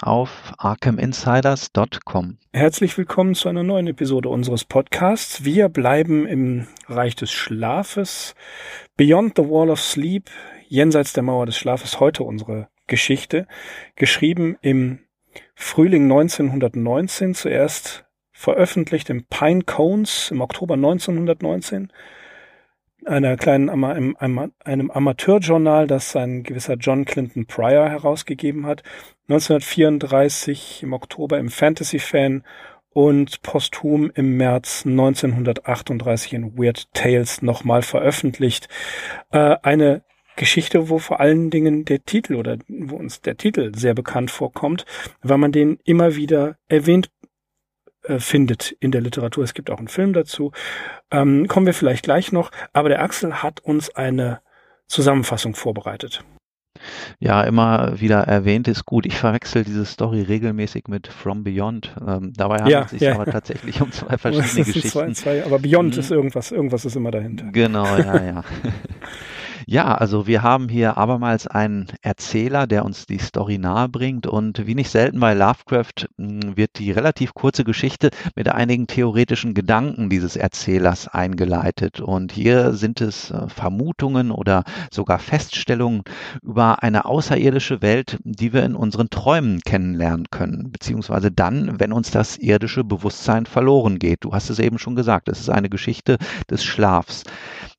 Auf arkhaminsiders.com. Herzlich willkommen zu einer neuen Episode unseres Podcasts. Wir bleiben im Reich des Schlafes. Beyond the Wall of Sleep, jenseits der Mauer des Schlafes, heute unsere Geschichte. Geschrieben im Frühling 1919, zuerst veröffentlicht im Pine Cones im Oktober 1919 einer kleinen einem, Amateurjournal, das ein gewisser John Clinton Pryor herausgegeben hat. 1934 im Oktober im Fantasy Fan und posthum im März 1938 in Weird Tales nochmal veröffentlicht. Äh, eine Geschichte, wo vor allen Dingen der Titel oder wo uns der Titel sehr bekannt vorkommt, weil man den immer wieder erwähnt äh, findet in der Literatur. Es gibt auch einen Film dazu. Ähm, kommen wir vielleicht gleich noch. Aber der Axel hat uns eine Zusammenfassung vorbereitet. Ja, immer wieder erwähnt ist gut. Ich verwechsel diese Story regelmäßig mit From Beyond. Ähm, dabei handelt ja, es sich ja. aber tatsächlich um zwei verschiedene Geschichten. Zwei, zwei, aber Beyond mhm. ist irgendwas, irgendwas ist immer dahinter. Genau, ja, ja. Ja, also wir haben hier abermals einen Erzähler, der uns die Story nahe bringt und wie nicht selten bei Lovecraft hm, wird die relativ kurze Geschichte mit einigen theoretischen Gedanken dieses Erzählers eingeleitet und hier sind es äh, Vermutungen oder sogar Feststellungen über eine außerirdische Welt, die wir in unseren Träumen kennenlernen können, beziehungsweise dann, wenn uns das irdische Bewusstsein verloren geht. Du hast es eben schon gesagt, es ist eine Geschichte des Schlafs.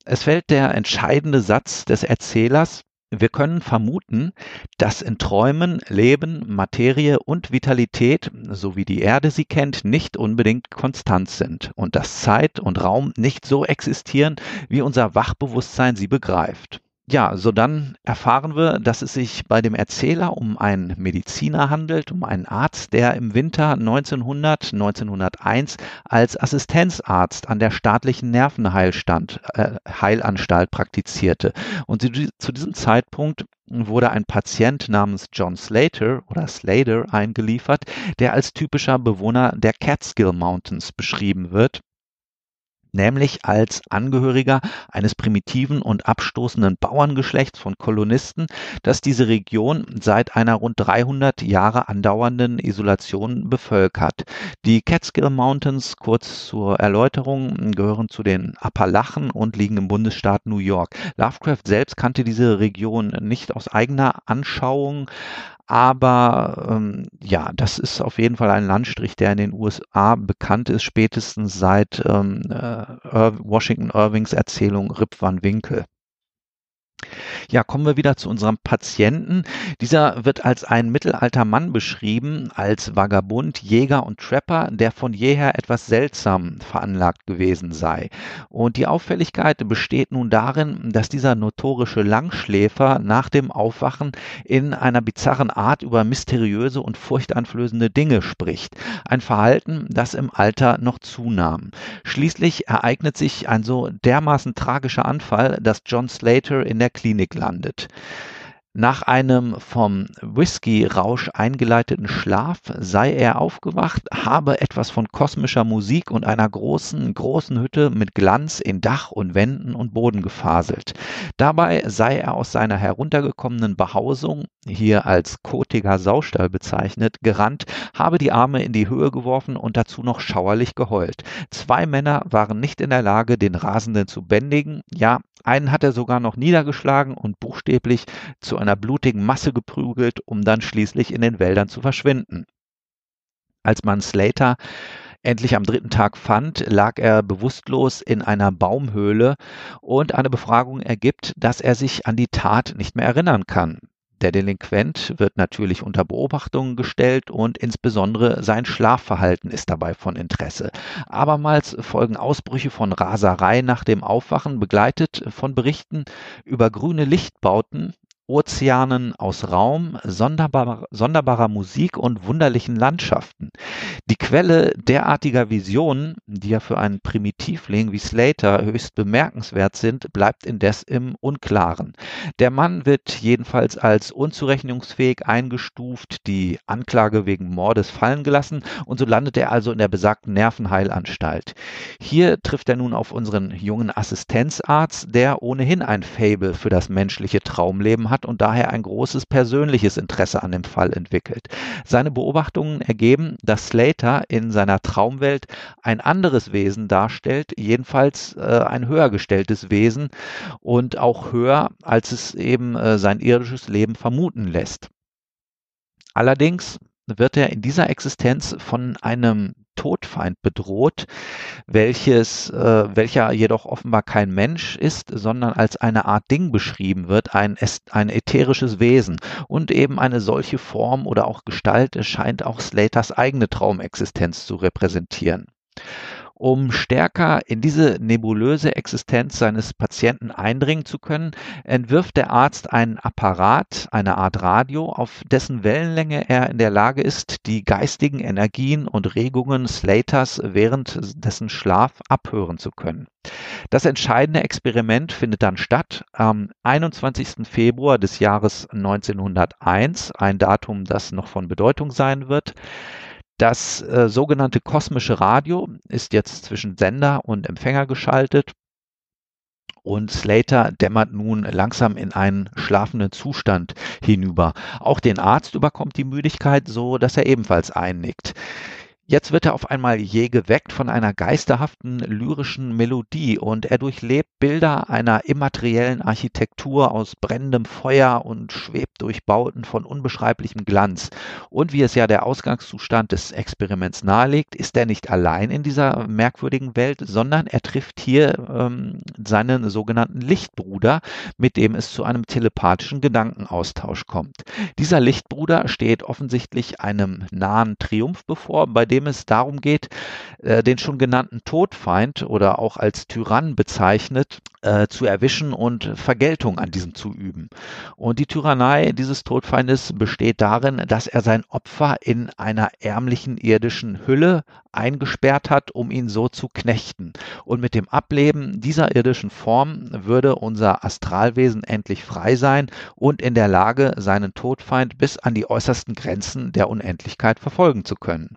Es fällt der entscheidende Satz des Erzählers, wir können vermuten, dass in Träumen Leben, Materie und Vitalität, so wie die Erde sie kennt, nicht unbedingt konstant sind und dass Zeit und Raum nicht so existieren, wie unser Wachbewusstsein sie begreift. Ja, so dann erfahren wir, dass es sich bei dem Erzähler um einen Mediziner handelt, um einen Arzt, der im Winter 1900, 1901 als Assistenzarzt an der staatlichen Nervenheilanstalt äh, Heilanstalt praktizierte. Und zu diesem Zeitpunkt wurde ein Patient namens John Slater oder Slater eingeliefert, der als typischer Bewohner der Catskill Mountains beschrieben wird nämlich als Angehöriger eines primitiven und abstoßenden Bauerngeschlechts von Kolonisten, das diese Region seit einer rund 300 Jahre andauernden Isolation bevölkert. Die Catskill Mountains, kurz zur Erläuterung, gehören zu den Appalachen und liegen im Bundesstaat New York. Lovecraft selbst kannte diese Region nicht aus eigener Anschauung, aber ähm, ja, das ist auf jeden Fall ein Landstrich, der in den USA bekannt ist, spätestens seit ähm, äh, Washington Irvings Erzählung Rip Van Winkle. Ja, kommen wir wieder zu unserem Patienten. Dieser wird als ein mittelalter Mann beschrieben, als Vagabund, Jäger und Trapper, der von jeher etwas seltsam veranlagt gewesen sei. Und die Auffälligkeit besteht nun darin, dass dieser notorische Langschläfer nach dem Aufwachen in einer bizarren Art über mysteriöse und furchteinflößende Dinge spricht. Ein Verhalten, das im Alter noch zunahm. Schließlich ereignet sich ein so dermaßen tragischer Anfall, dass John Slater in der Klinik landet. Nach einem vom Whisky-Rausch eingeleiteten Schlaf sei er aufgewacht, habe etwas von kosmischer Musik und einer großen, großen Hütte mit Glanz in Dach und Wänden und Boden gefaselt. Dabei sei er aus seiner heruntergekommenen Behausung, hier als kotiger Saustall bezeichnet, gerannt, habe die Arme in die Höhe geworfen und dazu noch schauerlich geheult. Zwei Männer waren nicht in der Lage, den Rasenden zu bändigen, ja, einen hat er sogar noch niedergeschlagen und buchstäblich zu einer blutigen Masse geprügelt, um dann schließlich in den Wäldern zu verschwinden. Als man Slater endlich am dritten Tag fand, lag er bewusstlos in einer Baumhöhle und eine Befragung ergibt, dass er sich an die Tat nicht mehr erinnern kann. Der Delinquent wird natürlich unter Beobachtung gestellt und insbesondere sein Schlafverhalten ist dabei von Interesse. Abermals folgen Ausbrüche von Raserei nach dem Aufwachen, begleitet von Berichten über grüne Lichtbauten Ozeanen aus Raum, sonderbarer, sonderbarer Musik und wunderlichen Landschaften. Die Quelle derartiger Visionen, die ja für einen Primitivling wie Slater höchst bemerkenswert sind, bleibt indes im Unklaren. Der Mann wird jedenfalls als unzurechnungsfähig eingestuft, die Anklage wegen Mordes fallen gelassen und so landet er also in der besagten Nervenheilanstalt. Hier trifft er nun auf unseren jungen Assistenzarzt, der ohnehin ein Fable für das menschliche Traumleben hat hat und daher ein großes persönliches Interesse an dem Fall entwickelt. Seine Beobachtungen ergeben, dass Slater in seiner Traumwelt ein anderes Wesen darstellt, jedenfalls äh, ein höher gestelltes Wesen und auch höher, als es eben äh, sein irdisches Leben vermuten lässt. Allerdings wird er in dieser Existenz von einem Todfeind bedroht, welches, äh, welcher jedoch offenbar kein Mensch ist, sondern als eine Art Ding beschrieben wird, ein, ein ätherisches Wesen. Und eben eine solche Form oder auch Gestalt scheint auch Slaters eigene Traumexistenz zu repräsentieren. Um stärker in diese nebulöse Existenz seines Patienten eindringen zu können, entwirft der Arzt einen Apparat, eine Art Radio, auf dessen Wellenlänge er in der Lage ist, die geistigen Energien und Regungen Slaters während dessen Schlaf abhören zu können. Das entscheidende Experiment findet dann statt am 21. Februar des Jahres 1901, ein Datum, das noch von Bedeutung sein wird. Das äh, sogenannte kosmische Radio ist jetzt zwischen Sender und Empfänger geschaltet und Slater dämmert nun langsam in einen schlafenden Zustand hinüber. Auch den Arzt überkommt die Müdigkeit, so dass er ebenfalls einnickt. Jetzt wird er auf einmal je geweckt von einer geisterhaften lyrischen Melodie und er durchlebt Bilder einer immateriellen Architektur aus brennendem Feuer und schwebt durch Bauten von unbeschreiblichem Glanz. Und wie es ja der Ausgangszustand des Experiments nahelegt, ist er nicht allein in dieser merkwürdigen Welt, sondern er trifft hier ähm, seinen sogenannten Lichtbruder, mit dem es zu einem telepathischen Gedankenaustausch kommt. Dieser Lichtbruder steht offensichtlich einem nahen Triumph bevor, bei dem dem es darum geht, äh, den schon genannten Todfeind oder auch als Tyrann bezeichnet, äh, zu erwischen und Vergeltung an diesem zu üben. Und die Tyrannei dieses Todfeindes besteht darin, dass er sein Opfer in einer ärmlichen irdischen Hülle eingesperrt hat, um ihn so zu knechten. Und mit dem Ableben dieser irdischen Form würde unser Astralwesen endlich frei sein und in der Lage, seinen Todfeind bis an die äußersten Grenzen der Unendlichkeit verfolgen zu können.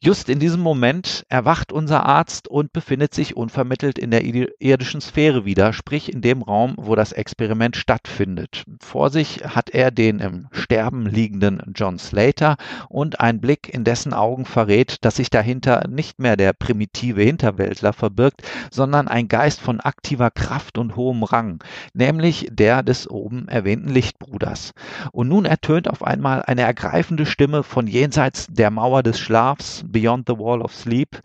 Just in diesem Moment erwacht unser Arzt und befindet sich unvermittelt in der irdischen Sphäre wieder, sprich in dem Raum, wo das Experiment stattfindet. Vor sich hat er den im Sterben liegenden John Slater und ein Blick in dessen Augen verrät, dass sich dahinter nicht mehr der primitive Hinterwäldler verbirgt, sondern ein Geist von aktiver Kraft und hohem Rang, nämlich der des oben erwähnten Lichtbruders. Und nun ertönt auf einmal eine ergreifende Stimme von jenseits der Mauer des Schlafs, Beyond the Wall of Sleep.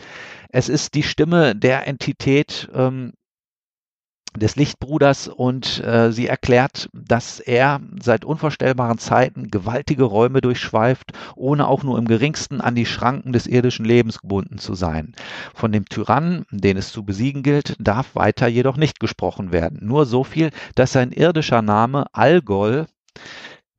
Es ist die Stimme der Entität ähm, des Lichtbruders und äh, sie erklärt, dass er seit unvorstellbaren Zeiten gewaltige Räume durchschweift, ohne auch nur im geringsten an die Schranken des irdischen Lebens gebunden zu sein. Von dem Tyrannen, den es zu besiegen gilt, darf weiter jedoch nicht gesprochen werden. Nur so viel, dass sein irdischer Name Algol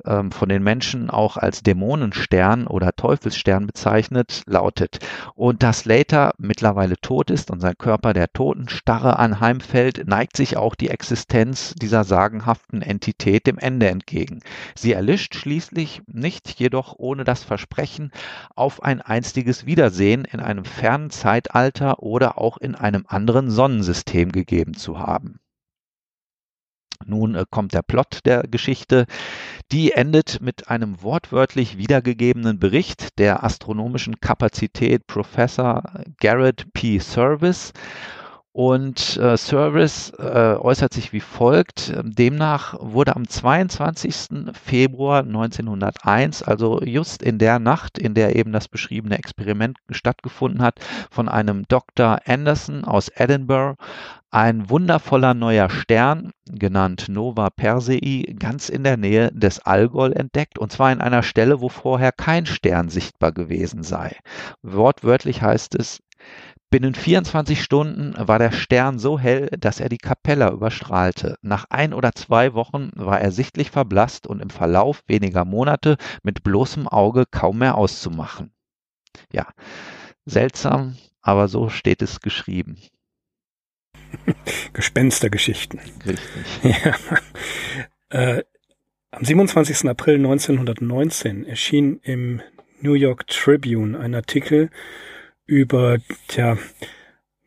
ähm, von den Menschen auch als Dämonenstern oder Teufelsstern bezeichnet, lautet. Und da Slater mittlerweile tot ist und sein Körper der Totenstarre anheimfällt, neigt sich auch die Existenz dieser sagenhaften Entität dem Ende entgegen. Sie erlischt schließlich, nicht jedoch ohne das Versprechen auf ein einstiges Wiedersehen in einem fernen Zeitalter oder auch in einem anderen Sonnensystem gegeben zu haben. Nun äh, kommt der Plot der Geschichte. Die endet mit einem wortwörtlich wiedergegebenen Bericht der astronomischen Kapazität Professor Garrett P. Service. Und äh, Service äh, äußert sich wie folgt. Demnach wurde am 22. Februar 1901, also just in der Nacht, in der eben das beschriebene Experiment stattgefunden hat, von einem Dr. Anderson aus Edinburgh ein wundervoller neuer Stern, genannt Nova Persei, ganz in der Nähe des Algol entdeckt, und zwar in einer Stelle, wo vorher kein Stern sichtbar gewesen sei. Wortwörtlich heißt es, Binnen 24 Stunden war der Stern so hell, dass er die Capella überstrahlte. Nach ein oder zwei Wochen war er sichtlich verblasst und im Verlauf weniger Monate mit bloßem Auge kaum mehr auszumachen. Ja, seltsam, aber so steht es geschrieben. Gespenstergeschichten. Richtig. Ja. Äh, am 27. April 1919 erschien im New York Tribune ein Artikel über tja,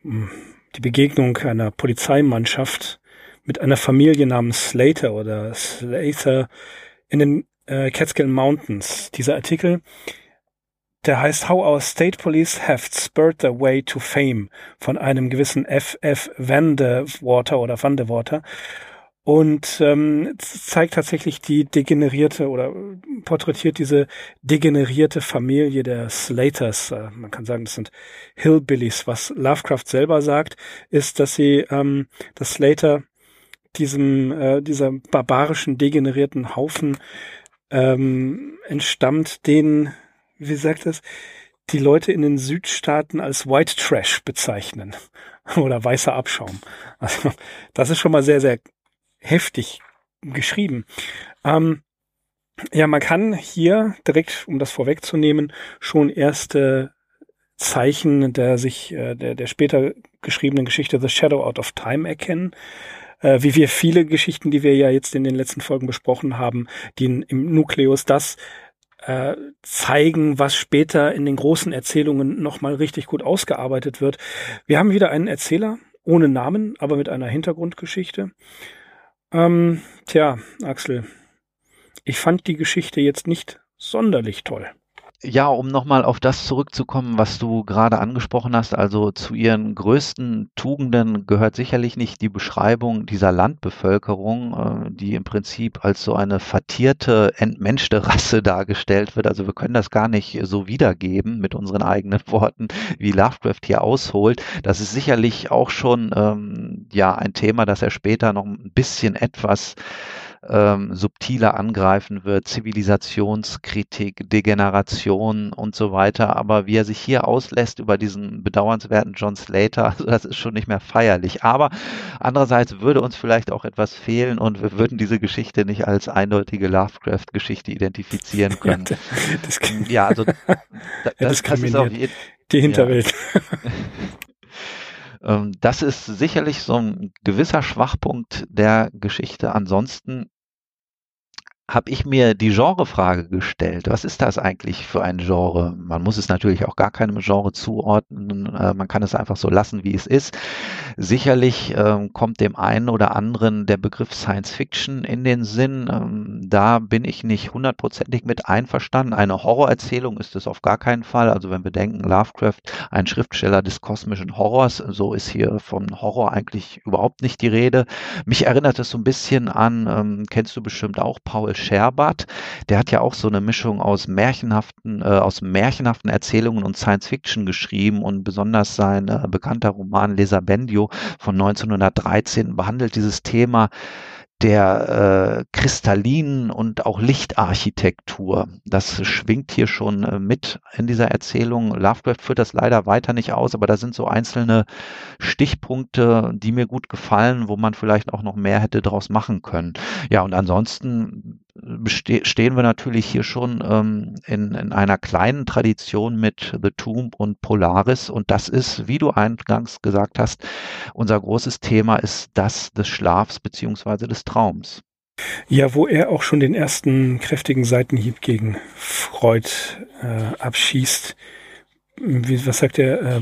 die Begegnung einer Polizeimannschaft mit einer Familie namens Slater oder Slater in den äh, Catskill Mountains. Dieser Artikel, der heißt How Our State Police Have Spurred Their Way to Fame von einem gewissen F.F. Vandewater oder Vandewater und ähm, zeigt tatsächlich die degenerierte oder porträtiert diese degenerierte Familie der Slaters. Äh, man kann sagen, das sind Hillbillies. Was Lovecraft selber sagt, ist, dass sie ähm, das Slater diesem äh, dieser barbarischen degenerierten Haufen ähm, entstammt, den wie sagt es die Leute in den Südstaaten als White Trash bezeichnen oder weißer Abschaum. Also das ist schon mal sehr sehr heftig geschrieben. Ähm, ja, man kann hier direkt, um das vorwegzunehmen, schon erste Zeichen der sich äh, der, der später geschriebenen Geschichte The Shadow Out of Time erkennen. Äh, wie wir viele Geschichten, die wir ja jetzt in den letzten Folgen besprochen haben, die in, im Nukleus das äh, zeigen, was später in den großen Erzählungen nochmal richtig gut ausgearbeitet wird. Wir haben wieder einen Erzähler ohne Namen, aber mit einer Hintergrundgeschichte. Ähm, tja, Axel, ich fand die Geschichte jetzt nicht sonderlich toll. Ja, um nochmal auf das zurückzukommen, was du gerade angesprochen hast, also zu ihren größten Tugenden gehört sicherlich nicht die Beschreibung dieser Landbevölkerung, äh, die im Prinzip als so eine vertierte, entmenschte Rasse dargestellt wird. Also wir können das gar nicht so wiedergeben mit unseren eigenen Worten, wie Lovecraft hier ausholt. Das ist sicherlich auch schon ähm, ja ein Thema, das er später noch ein bisschen etwas ähm, subtiler angreifen wird, Zivilisationskritik, Degeneration und so weiter. Aber wie er sich hier auslässt über diesen bedauernswerten John Slater, also das ist schon nicht mehr feierlich. Aber andererseits würde uns vielleicht auch etwas fehlen und wir würden diese Geschichte nicht als eindeutige Lovecraft-Geschichte identifizieren können. Ja, das, ja also da, das, das ist auch die, die Hinterwelt. Ja. Ähm, das ist sicherlich so ein gewisser Schwachpunkt der Geschichte. Ansonsten habe ich mir die Genrefrage gestellt. Was ist das eigentlich für ein Genre? Man muss es natürlich auch gar keinem Genre zuordnen. Äh, man kann es einfach so lassen, wie es ist. Sicherlich ähm, kommt dem einen oder anderen der Begriff Science Fiction in den Sinn. Ähm, da bin ich nicht hundertprozentig mit einverstanden. Eine Horrorerzählung ist es auf gar keinen Fall. Also wenn wir denken, Lovecraft, ein Schriftsteller des kosmischen Horrors, so ist hier von Horror eigentlich überhaupt nicht die Rede. Mich erinnert es so ein bisschen an, ähm, kennst du bestimmt auch, Paul Scherbert. Der hat ja auch so eine Mischung aus märchenhaften, äh, aus märchenhaften Erzählungen und Science Fiction geschrieben und besonders sein äh, bekannter Roman Leser Bendio von 1913 behandelt dieses Thema der äh, kristallinen und auch Lichtarchitektur. Das schwingt hier schon äh, mit in dieser Erzählung. Lovecraft führt das leider weiter nicht aus, aber da sind so einzelne Stichpunkte, die mir gut gefallen, wo man vielleicht auch noch mehr hätte draus machen können. Ja, und ansonsten stehen wir natürlich hier schon ähm, in, in einer kleinen Tradition mit The Tomb und Polaris. Und das ist, wie du eingangs gesagt hast, unser großes Thema ist das des Schlafs beziehungsweise des Traums. Ja, wo er auch schon den ersten kräftigen Seitenhieb gegen Freud äh, abschießt. Wie, was sagt er? Äh,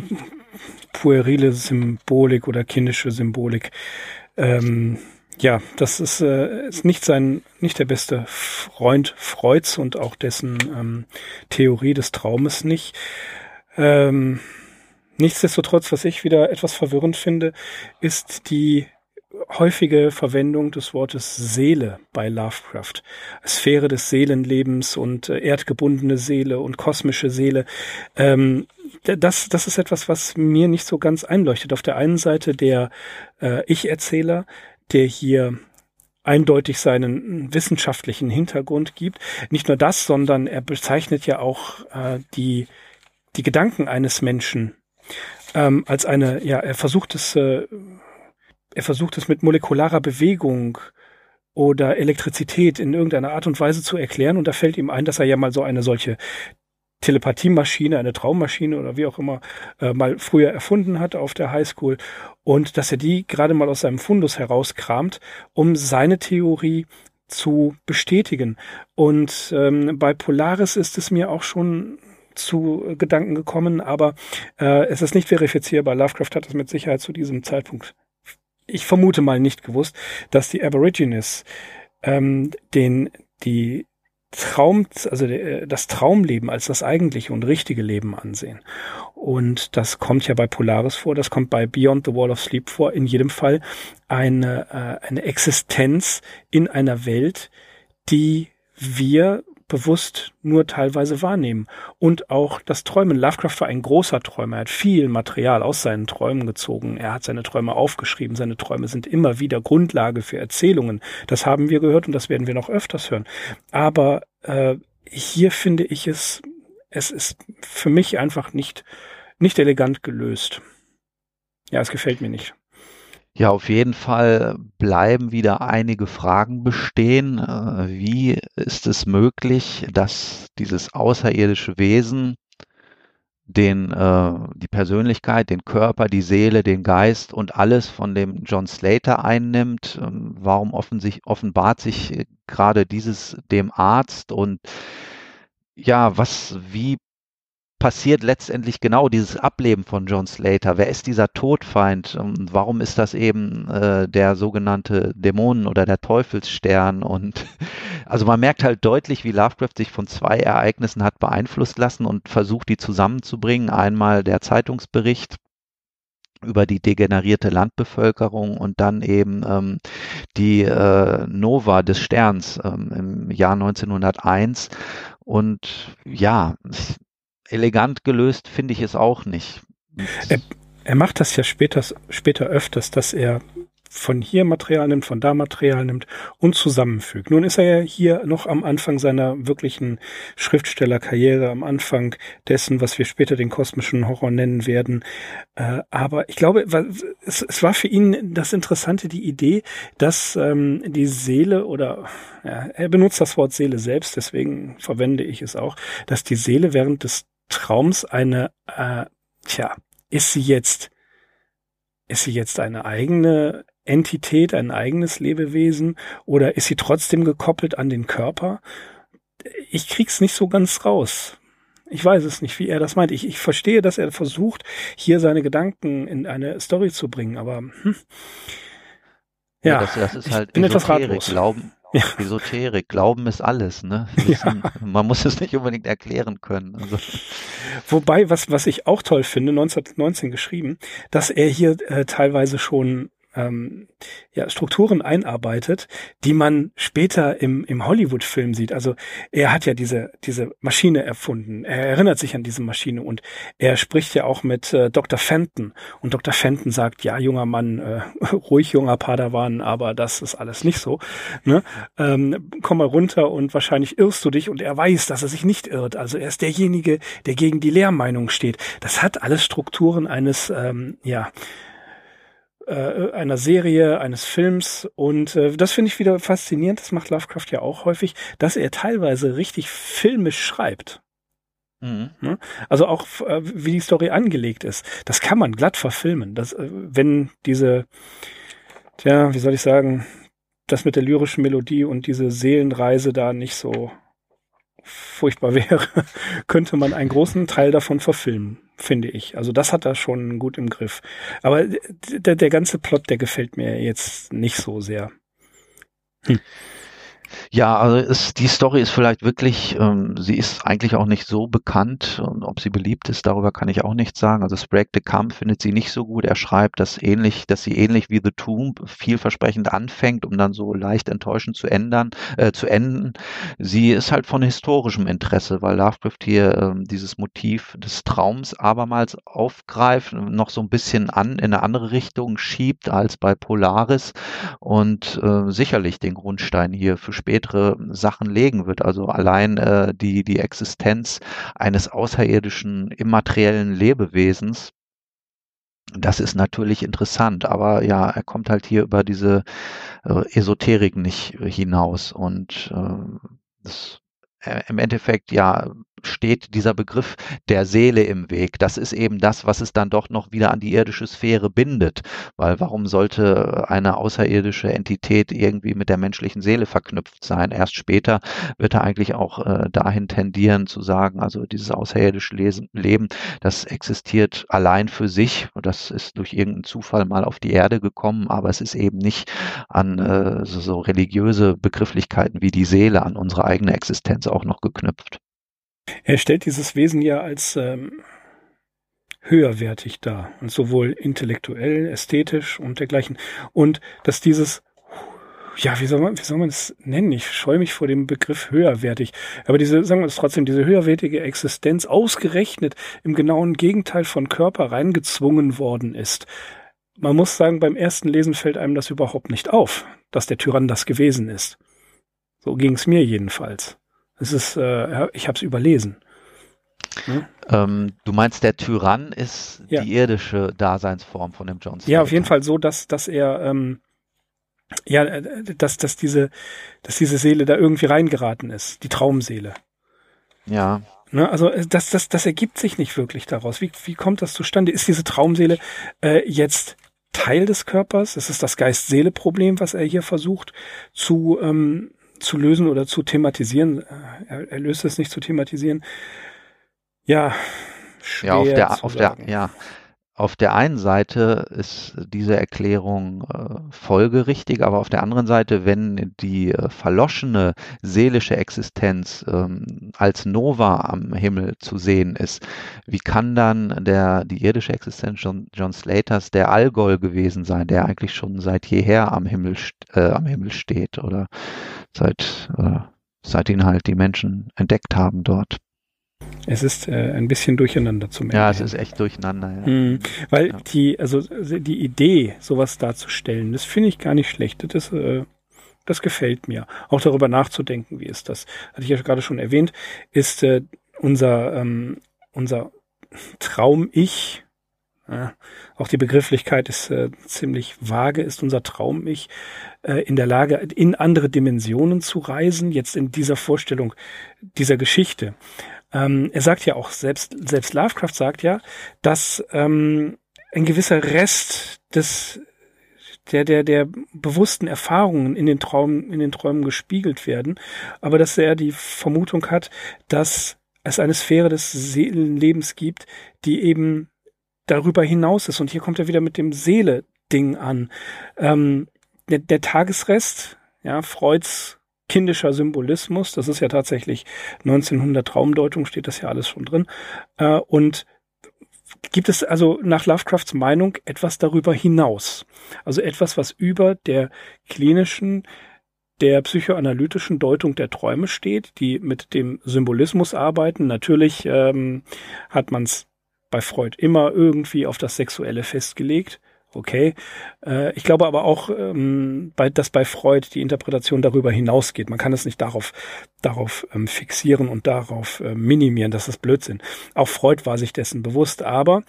puerile Symbolik oder kindische Symbolik. Ähm, ja, das ist, äh, ist nicht sein, nicht der beste Freund Freuds und auch dessen ähm, Theorie des Traumes nicht. Ähm, nichtsdestotrotz, was ich wieder etwas verwirrend finde, ist die häufige Verwendung des Wortes Seele bei Lovecraft. Sphäre des Seelenlebens und äh, erdgebundene Seele und kosmische Seele. Ähm, das, das ist etwas, was mir nicht so ganz einleuchtet. Auf der einen Seite der äh, Ich-Erzähler, der hier eindeutig seinen wissenschaftlichen Hintergrund gibt. Nicht nur das, sondern er bezeichnet ja auch äh, die, die Gedanken eines Menschen ähm, als eine, ja, er versucht es, äh, er versucht es mit molekularer Bewegung oder Elektrizität in irgendeiner Art und Weise zu erklären. Und da fällt ihm ein, dass er ja mal so eine solche Telepathiemaschine, eine Traummaschine oder wie auch immer äh, mal früher erfunden hat auf der Highschool und dass er die gerade mal aus seinem Fundus herauskramt, um seine Theorie zu bestätigen. Und ähm, bei Polaris ist es mir auch schon zu Gedanken gekommen, aber äh, es ist nicht verifizierbar. Lovecraft hat es mit Sicherheit zu diesem Zeitpunkt, ich vermute mal nicht gewusst, dass die Aborigines ähm, den die Traum, also äh, das Traumleben als das eigentliche und richtige Leben ansehen. Und das kommt ja bei Polaris vor, das kommt bei Beyond the Wall of Sleep vor. In jedem Fall eine, äh, eine Existenz in einer Welt, die wir bewusst nur teilweise wahrnehmen. Und auch das Träumen. Lovecraft war ein großer Träumer. Er hat viel Material aus seinen Träumen gezogen. Er hat seine Träume aufgeschrieben. Seine Träume sind immer wieder Grundlage für Erzählungen. Das haben wir gehört und das werden wir noch öfters hören. Aber äh, hier finde ich es, es ist für mich einfach nicht, nicht elegant gelöst. Ja, es gefällt mir nicht. Ja, auf jeden Fall bleiben wieder einige Fragen bestehen. Äh, wie ist es möglich, dass dieses außerirdische Wesen den, äh, die Persönlichkeit, den Körper, die Seele, den Geist und alles von dem John Slater einnimmt? Ähm, warum offenbart sich gerade dieses dem Arzt und ja, was, wie passiert letztendlich genau dieses Ableben von John Slater? Wer ist dieser Todfeind? Und warum ist das eben äh, der sogenannte Dämonen- oder der Teufelsstern? Und also man merkt halt deutlich, wie Lovecraft sich von zwei Ereignissen hat beeinflusst lassen und versucht, die zusammenzubringen. Einmal der Zeitungsbericht über die degenerierte Landbevölkerung und dann eben ähm, die äh, Nova des Sterns ähm, im Jahr 1901. Und ja, elegant gelöst finde ich es auch nicht. Er, er, macht das ja später, später öfters, dass er von hier Material nimmt, von da Material nimmt und zusammenfügt. Nun ist er ja hier noch am Anfang seiner wirklichen Schriftstellerkarriere, am Anfang dessen, was wir später den kosmischen Horror nennen werden. Äh, aber ich glaube, es, war für ihn das Interessante, die Idee, dass ähm, die Seele oder ja, er benutzt das Wort Seele selbst, deswegen verwende ich es auch, dass die Seele während des Traums eine, äh, tja, ist sie jetzt, ist sie jetzt eine eigene Entität, ein eigenes Lebewesen oder ist sie trotzdem gekoppelt an den Körper? Ich krieg's nicht so ganz raus. Ich weiß es nicht, wie er das meint. Ich, ich verstehe, dass er versucht, hier seine Gedanken in eine Story zu bringen, aber hm. ja, ja das, das, ist halt ich bin etwas ratlos. Glauben, ja. Esoterik, Glauben ist alles, ne? Wissen, ja. Man muss es nicht unbedingt erklären können. Also. Wobei, was, was ich auch toll finde, 1919 geschrieben, dass er hier äh, teilweise schon ähm, ja, Strukturen einarbeitet, die man später im, im Hollywood-Film sieht. Also er hat ja diese, diese Maschine erfunden. Er erinnert sich an diese Maschine und er spricht ja auch mit äh, Dr. Fenton. Und Dr. Fenton sagt, ja, junger Mann, äh, ruhig junger Padawan, aber das ist alles nicht so. Ne? Ähm, komm mal runter und wahrscheinlich irrst du dich und er weiß, dass er sich nicht irrt. Also er ist derjenige, der gegen die Lehrmeinung steht. Das hat alles Strukturen eines, ähm, ja, äh, einer Serie, eines Films. Und äh, das finde ich wieder faszinierend, das macht Lovecraft ja auch häufig, dass er teilweise richtig filmisch schreibt. Mhm. Ne? Also auch äh, wie die Story angelegt ist. Das kann man glatt verfilmen. Das, äh, wenn diese, tja, wie soll ich sagen, das mit der lyrischen Melodie und diese Seelenreise da nicht so furchtbar wäre, könnte man einen großen Teil davon verfilmen finde ich. Also das hat er schon gut im Griff. Aber der, der ganze Plot, der gefällt mir jetzt nicht so sehr. Hm. Ja, also ist, die Story ist vielleicht wirklich, ähm, sie ist eigentlich auch nicht so bekannt und ob sie beliebt ist, darüber kann ich auch nichts sagen. Also Sprague de Camp findet sie nicht so gut. Er schreibt, dass ähnlich, dass sie ähnlich wie The Tomb vielversprechend anfängt, um dann so leicht enttäuschend zu ändern, äh, zu enden. Sie ist halt von historischem Interesse, weil Lovecraft hier äh, dieses Motiv des Traums abermals aufgreift, noch so ein bisschen an in eine andere Richtung schiebt als bei Polaris und äh, sicherlich den Grundstein hier für spätere Sachen legen wird. Also allein äh, die, die Existenz eines außerirdischen immateriellen Lebewesens Das ist natürlich interessant, aber ja, er kommt halt hier über diese äh, Esoterik nicht hinaus und äh, das, äh, im Endeffekt ja steht dieser Begriff der Seele im Weg. Das ist eben das, was es dann doch noch wieder an die irdische Sphäre bindet. Weil warum sollte eine außerirdische Entität irgendwie mit der menschlichen Seele verknüpft sein? Erst später wird er eigentlich auch äh, dahin tendieren zu sagen, also dieses außerirdische Lesen, Leben, das existiert allein für sich und das ist durch irgendeinen Zufall mal auf die Erde gekommen, aber es ist eben nicht an äh, so, so religiöse Begrifflichkeiten wie die Seele, an unsere eigene Existenz auch noch geknüpft. Er stellt dieses Wesen ja als ähm, höherwertig dar und sowohl intellektuell, ästhetisch und dergleichen. Und dass dieses ja, wie soll man, wie soll man es nennen? Ich scheue mich vor dem Begriff höherwertig. Aber diese, sagen wir es trotzdem, diese höherwertige Existenz ausgerechnet im genauen Gegenteil von Körper reingezwungen worden ist. Man muss sagen, beim ersten Lesen fällt einem das überhaupt nicht auf, dass der Tyrann das gewesen ist. So ging es mir jedenfalls. Es ist, äh, ich habe es überlesen. Hm? Ähm, du meinst, der Tyrann ist ja. die irdische Daseinsform von dem John Slater. Ja, auf jeden Fall so, dass, dass er, ähm, ja, äh, dass, dass diese, dass diese Seele da irgendwie reingeraten ist, die Traumseele. Ja. Ne, also äh, das, das, das ergibt sich nicht wirklich daraus. Wie, wie kommt das zustande? Ist diese Traumseele äh, jetzt Teil des Körpers? Ist es das Geist-Seele-Problem, was er hier versucht zu, ähm, zu lösen oder zu thematisieren. Äh, er, er löst es nicht zu thematisieren. Ja, schwer ja, auf der, auf der, ja, auf der einen Seite ist diese Erklärung äh, folgerichtig, aber auf der anderen Seite, wenn die äh, verloschene seelische Existenz ähm, als Nova am Himmel zu sehen ist, wie kann dann der, die irdische Existenz John, John Slaters der Algol gewesen sein, der eigentlich schon seit jeher am Himmel, äh, am Himmel steht oder seit, äh, seit ihn halt die Menschen entdeckt haben dort? Es ist äh, ein bisschen durcheinander zum Ende. Ja, es ist echt durcheinander. Ja. Mhm, weil ja. die, also die Idee, sowas darzustellen, das finde ich gar nicht schlecht. Das, äh, das gefällt mir. Auch darüber nachzudenken, wie ist das? Hatte ich ja gerade schon erwähnt, ist äh, unser ähm, unser Traum-Ich. Ja, auch die Begrifflichkeit ist äh, ziemlich vage. Ist unser Traum-Ich äh, in der Lage, in andere Dimensionen zu reisen? Jetzt in dieser Vorstellung dieser Geschichte. Ähm, er sagt ja auch, selbst, selbst Lovecraft sagt ja, dass ähm, ein gewisser Rest des der, der, der bewussten Erfahrungen in den Träumen, in den Träumen gespiegelt werden, aber dass er die Vermutung hat, dass es eine Sphäre des Seelenlebens gibt, die eben darüber hinaus ist. Und hier kommt er wieder mit dem Seele-Ding an. Ähm, der, der Tagesrest, ja, Freuds kindischer Symbolismus. Das ist ja tatsächlich 1900 Traumdeutung, steht das ja alles schon drin. Äh, und gibt es also nach Lovecrafts Meinung etwas darüber hinaus? Also etwas, was über der klinischen, der psychoanalytischen Deutung der Träume steht, die mit dem Symbolismus arbeiten. Natürlich ähm, hat man es bei Freud immer irgendwie auf das Sexuelle festgelegt okay. Äh, ich glaube aber auch, ähm, bei, dass bei Freud die Interpretation darüber hinausgeht. Man kann es nicht darauf, darauf ähm, fixieren und darauf äh, minimieren. Das ist Blödsinn. Auch Freud war sich dessen bewusst, aber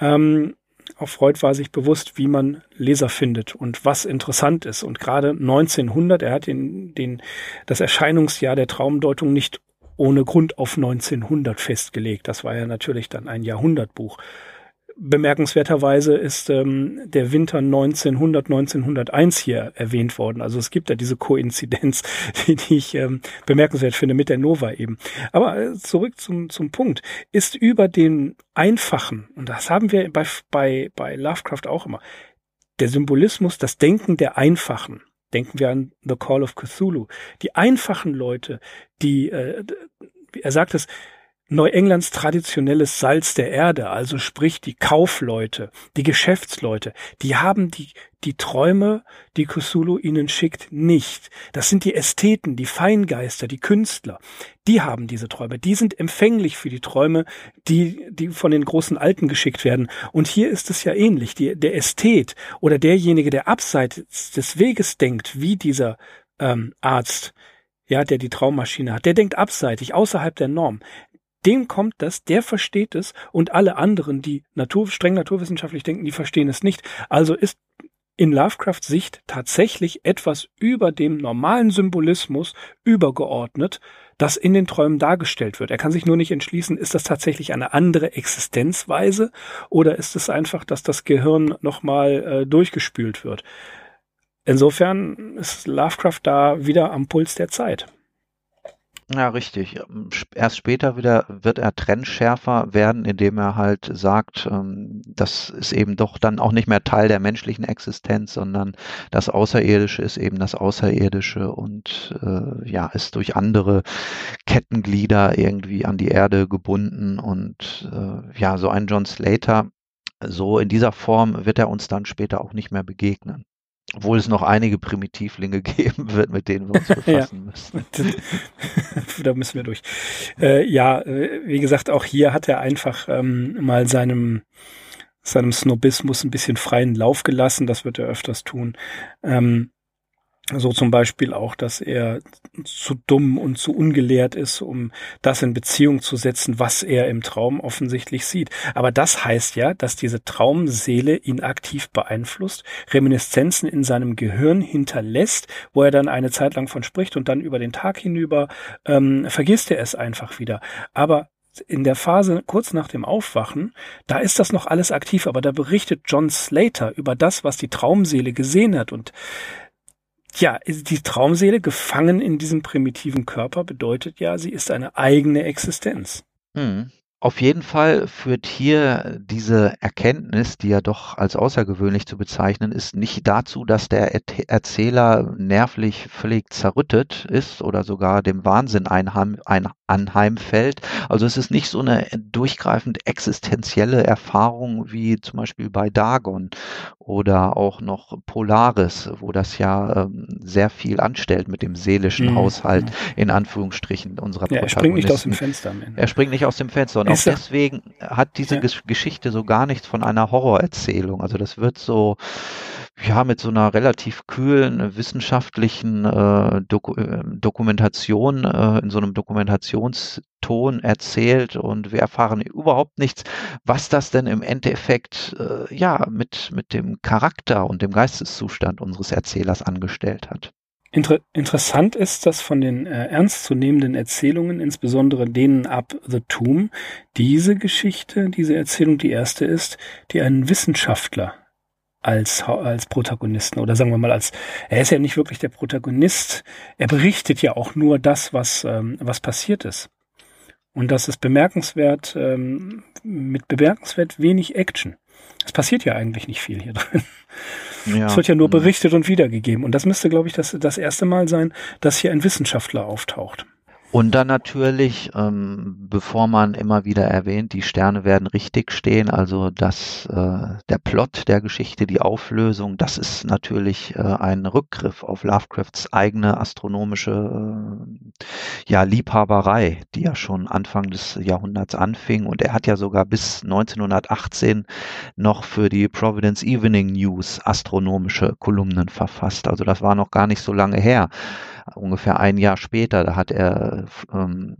ähm, auch Freud war sich bewusst, wie man Leser findet und was interessant ist. Und gerade 1900, er hat den, den, das Erscheinungsjahr der Traumdeutung nicht ohne Grund auf 1900 festgelegt. Das war ja natürlich dann ein Jahrhundertbuch bemerkenswerterweise ist ähm, der Winter 1900, 1901 hier erwähnt worden. Also es gibt da diese Koinzidenz, die, die ich ähm, bemerkenswert finde mit der Nova eben. Aber äh, zurück zum, zum Punkt. Ist über den einfachen, und das haben wir bei, bei, bei Lovecraft auch immer, der Symbolismus, das Denken der Einfachen. Denken wir an The Call of Cthulhu. Die einfachen Leute, die, äh, er sagt es, Neuenglands traditionelles Salz der Erde, also sprich die Kaufleute, die Geschäftsleute, die haben die, die Träume, die Cthulhu ihnen schickt, nicht. Das sind die Ästheten, die Feingeister, die Künstler. Die haben diese Träume. Die sind empfänglich für die Träume, die, die von den großen Alten geschickt werden. Und hier ist es ja ähnlich. Die, der Ästhet oder derjenige, der abseits des Weges denkt, wie dieser ähm, Arzt, ja, der die Traummaschine hat, der denkt abseitig, außerhalb der Norm dem kommt das, der versteht es und alle anderen, die natur, streng naturwissenschaftlich denken, die verstehen es nicht. Also ist in Lovecrafts Sicht tatsächlich etwas über dem normalen Symbolismus übergeordnet, das in den Träumen dargestellt wird. Er kann sich nur nicht entschließen, ist das tatsächlich eine andere Existenzweise oder ist es einfach, dass das Gehirn nochmal äh, durchgespült wird. Insofern ist Lovecraft da wieder am Puls der Zeit. Ja, richtig. Erst später wieder wird er trennschärfer werden, indem er halt sagt, ähm, das ist eben doch dann auch nicht mehr Teil der menschlichen Existenz, sondern das Außerirdische ist eben das Außerirdische und äh, ja, ist durch andere Kettenglieder irgendwie an die Erde gebunden und äh, ja, so ein John Slater, so in dieser Form wird er uns dann später auch nicht mehr begegnen. Obwohl es noch einige Primitivlinge geben wird, mit denen wir uns befassen müssen. da müssen wir durch. Äh, ja, äh, wie gesagt, auch hier hat er einfach ähm, mal seinem seinem Snobismus ein bisschen freien Lauf gelassen. Das wird er öfters tun. Ähm, so zum Beispiel auch, dass er zu dumm und zu ungelehrt ist, um das in Beziehung zu setzen, was er im Traum offensichtlich sieht. Aber das heißt ja, dass diese Traumseele ihn aktiv beeinflusst, Reminiszenzen in seinem Gehirn hinterlässt, wo er dann eine Zeit lang von spricht und dann über den Tag hinüber ähm, vergisst er es einfach wieder. Aber in der Phase kurz nach dem Aufwachen, da ist das noch alles aktiv, aber da berichtet John Slater über das, was die Traumseele gesehen hat und ja, die Traumseele gefangen in diesem primitiven Körper bedeutet ja, sie ist eine eigene Existenz. Hm. Auf jeden Fall führt hier diese Erkenntnis, die ja doch als außergewöhnlich zu bezeichnen ist, nicht dazu, dass der Erzähler nervlich völlig zerrüttet ist oder sogar dem Wahnsinn einheim, ein, anheimfällt. Also es ist nicht so eine durchgreifend existenzielle Erfahrung wie zum Beispiel bei Dagon oder auch noch Polaris, wo das ja ähm, sehr viel anstellt mit dem seelischen mhm. Haushalt in Anführungsstrichen unserer ja, Er springt nicht aus dem Fenster. Er springt nicht aus dem Fenster und auch deswegen hat diese ja. Geschichte so gar nichts von einer Horrorerzählung. Also das wird so ja, mit so einer relativ kühlen wissenschaftlichen äh, Doku äh, Dokumentation, äh, in so einem Dokumentationston erzählt und wir erfahren überhaupt nichts, was das denn im Endeffekt äh, ja mit, mit dem Charakter und dem Geisteszustand unseres Erzählers angestellt hat. Inter interessant ist, dass von den äh, ernstzunehmenden Erzählungen, insbesondere denen ab The Tomb, diese Geschichte, diese Erzählung die erste ist, die einen Wissenschaftler als, als Protagonisten oder sagen wir mal als, er ist ja nicht wirklich der Protagonist, er berichtet ja auch nur das, was, ähm, was passiert ist. Und das ist bemerkenswert, ähm, mit bemerkenswert wenig Action. Es passiert ja eigentlich nicht viel hier drin. Ja. Es wird ja nur mhm. berichtet und wiedergegeben. Und das müsste, glaube ich, das, das erste Mal sein, dass hier ein Wissenschaftler auftaucht. Und dann natürlich, ähm, bevor man immer wieder erwähnt, die Sterne werden richtig stehen, also dass äh, der Plot der Geschichte, die Auflösung, das ist natürlich äh, ein Rückgriff auf Lovecrafts eigene astronomische äh, ja, Liebhaberei, die ja schon Anfang des Jahrhunderts anfing. Und er hat ja sogar bis 1918 noch für die Providence Evening News astronomische Kolumnen verfasst. Also das war noch gar nicht so lange her ungefähr ein Jahr später, da hat er ähm,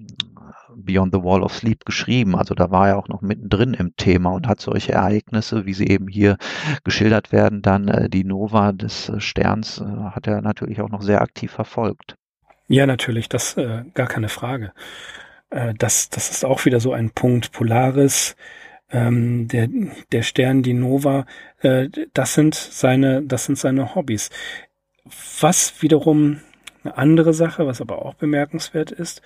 Beyond the Wall of Sleep geschrieben. Also da war er auch noch mittendrin im Thema und hat solche Ereignisse, wie sie eben hier geschildert werden, dann äh, die Nova des äh, Sterns, äh, hat er natürlich auch noch sehr aktiv verfolgt. Ja, natürlich, das äh, gar keine Frage. Äh, das, das ist auch wieder so ein Punkt. Polaris, ähm, der, der Stern, die Nova, äh, das sind seine, das sind seine Hobbys. Was wiederum eine andere Sache, was aber auch bemerkenswert ist,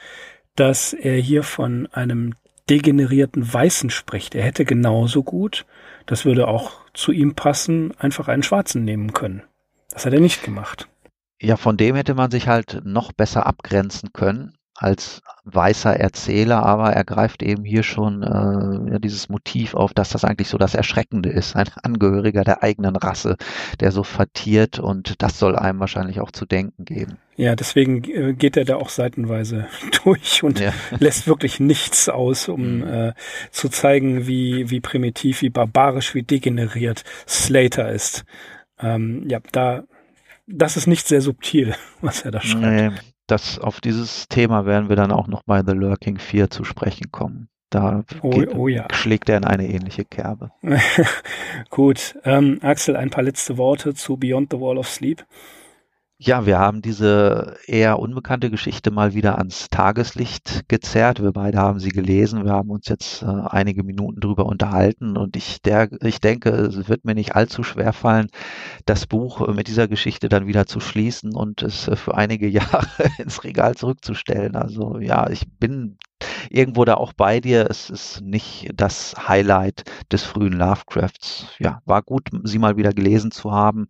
dass er hier von einem degenerierten Weißen spricht. Er hätte genauso gut, das würde auch zu ihm passen, einfach einen Schwarzen nehmen können. Das hat er nicht gemacht. Ja, von dem hätte man sich halt noch besser abgrenzen können als weißer Erzähler, aber er greift eben hier schon äh, ja, dieses Motiv auf, dass das eigentlich so das Erschreckende ist, ein Angehöriger der eigenen Rasse, der so vertiert und das soll einem wahrscheinlich auch zu denken geben. Ja, deswegen äh, geht er da auch seitenweise durch und ja. lässt wirklich nichts aus, um mhm. äh, zu zeigen, wie, wie primitiv, wie barbarisch, wie degeneriert Slater ist. Ähm, ja, da, das ist nicht sehr subtil, was er da schreibt. Nee das, auf dieses Thema werden wir dann auch noch bei The Lurking 4 zu sprechen kommen. Da Oh, geht, oh ja. schlägt er in eine ähnliche Kerbe. Gut. Ähm, Axel, ein paar letzte Worte zu Beyond the Wall of Sleep. Ja, wir haben diese eher unbekannte Geschichte mal wieder ans Tageslicht gezerrt. Wir beide haben sie gelesen. Wir haben uns jetzt äh, einige Minuten drüber unterhalten und ich, der, ich denke, es wird mir nicht allzu schwer fallen, das Buch mit dieser Geschichte dann wieder zu schließen und es äh, für einige Jahre ins Regal zurückzustellen. Also ja, ich bin irgendwo da auch bei dir. Es ist nicht das Highlight des frühen Lovecrafts. Ja, war gut, sie mal wieder gelesen zu haben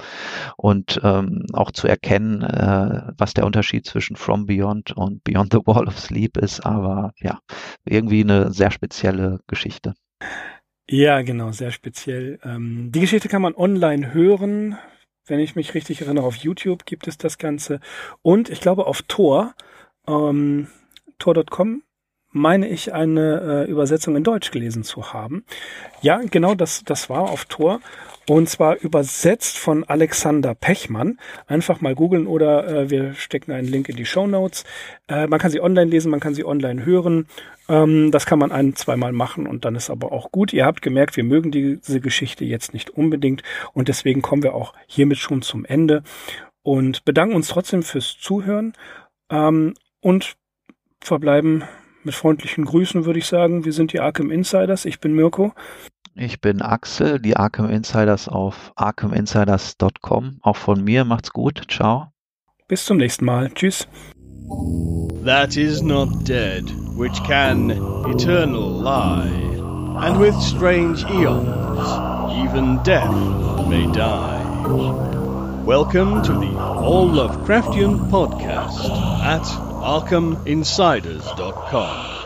und ähm, auch zu erkennen, äh, was der Unterschied zwischen From Beyond und Beyond the Wall of Sleep ist. Aber ja, irgendwie eine sehr spezielle Geschichte. Ja, genau, sehr speziell. Ähm, die Geschichte kann man online hören. Wenn ich mich richtig erinnere, auf YouTube gibt es das Ganze. Und ich glaube auf Tor, ähm, tor.com meine ich, eine äh, Übersetzung in Deutsch gelesen zu haben. Ja, genau, das, das war auf Tor. Und zwar übersetzt von Alexander Pechmann. Einfach mal googeln oder äh, wir stecken einen Link in die Show Notes. Äh, man kann sie online lesen, man kann sie online hören. Ähm, das kann man ein, zweimal machen und dann ist aber auch gut. Ihr habt gemerkt, wir mögen diese Geschichte jetzt nicht unbedingt und deswegen kommen wir auch hiermit schon zum Ende und bedanken uns trotzdem fürs Zuhören ähm, und verbleiben mit freundlichen Grüßen, würde ich sagen. Wir sind die Arkham Insiders. Ich bin Mirko. Ich bin Axel, die Arkham Insiders auf arkhaminsiders.com. Auch von mir macht's gut. Ciao. Bis zum nächsten Mal. Tschüss. That is not dead, which can eternal lie, and with strange eons, even death may die. Welcome to the All Lovecraftian podcast at ArkhamInsiders.com.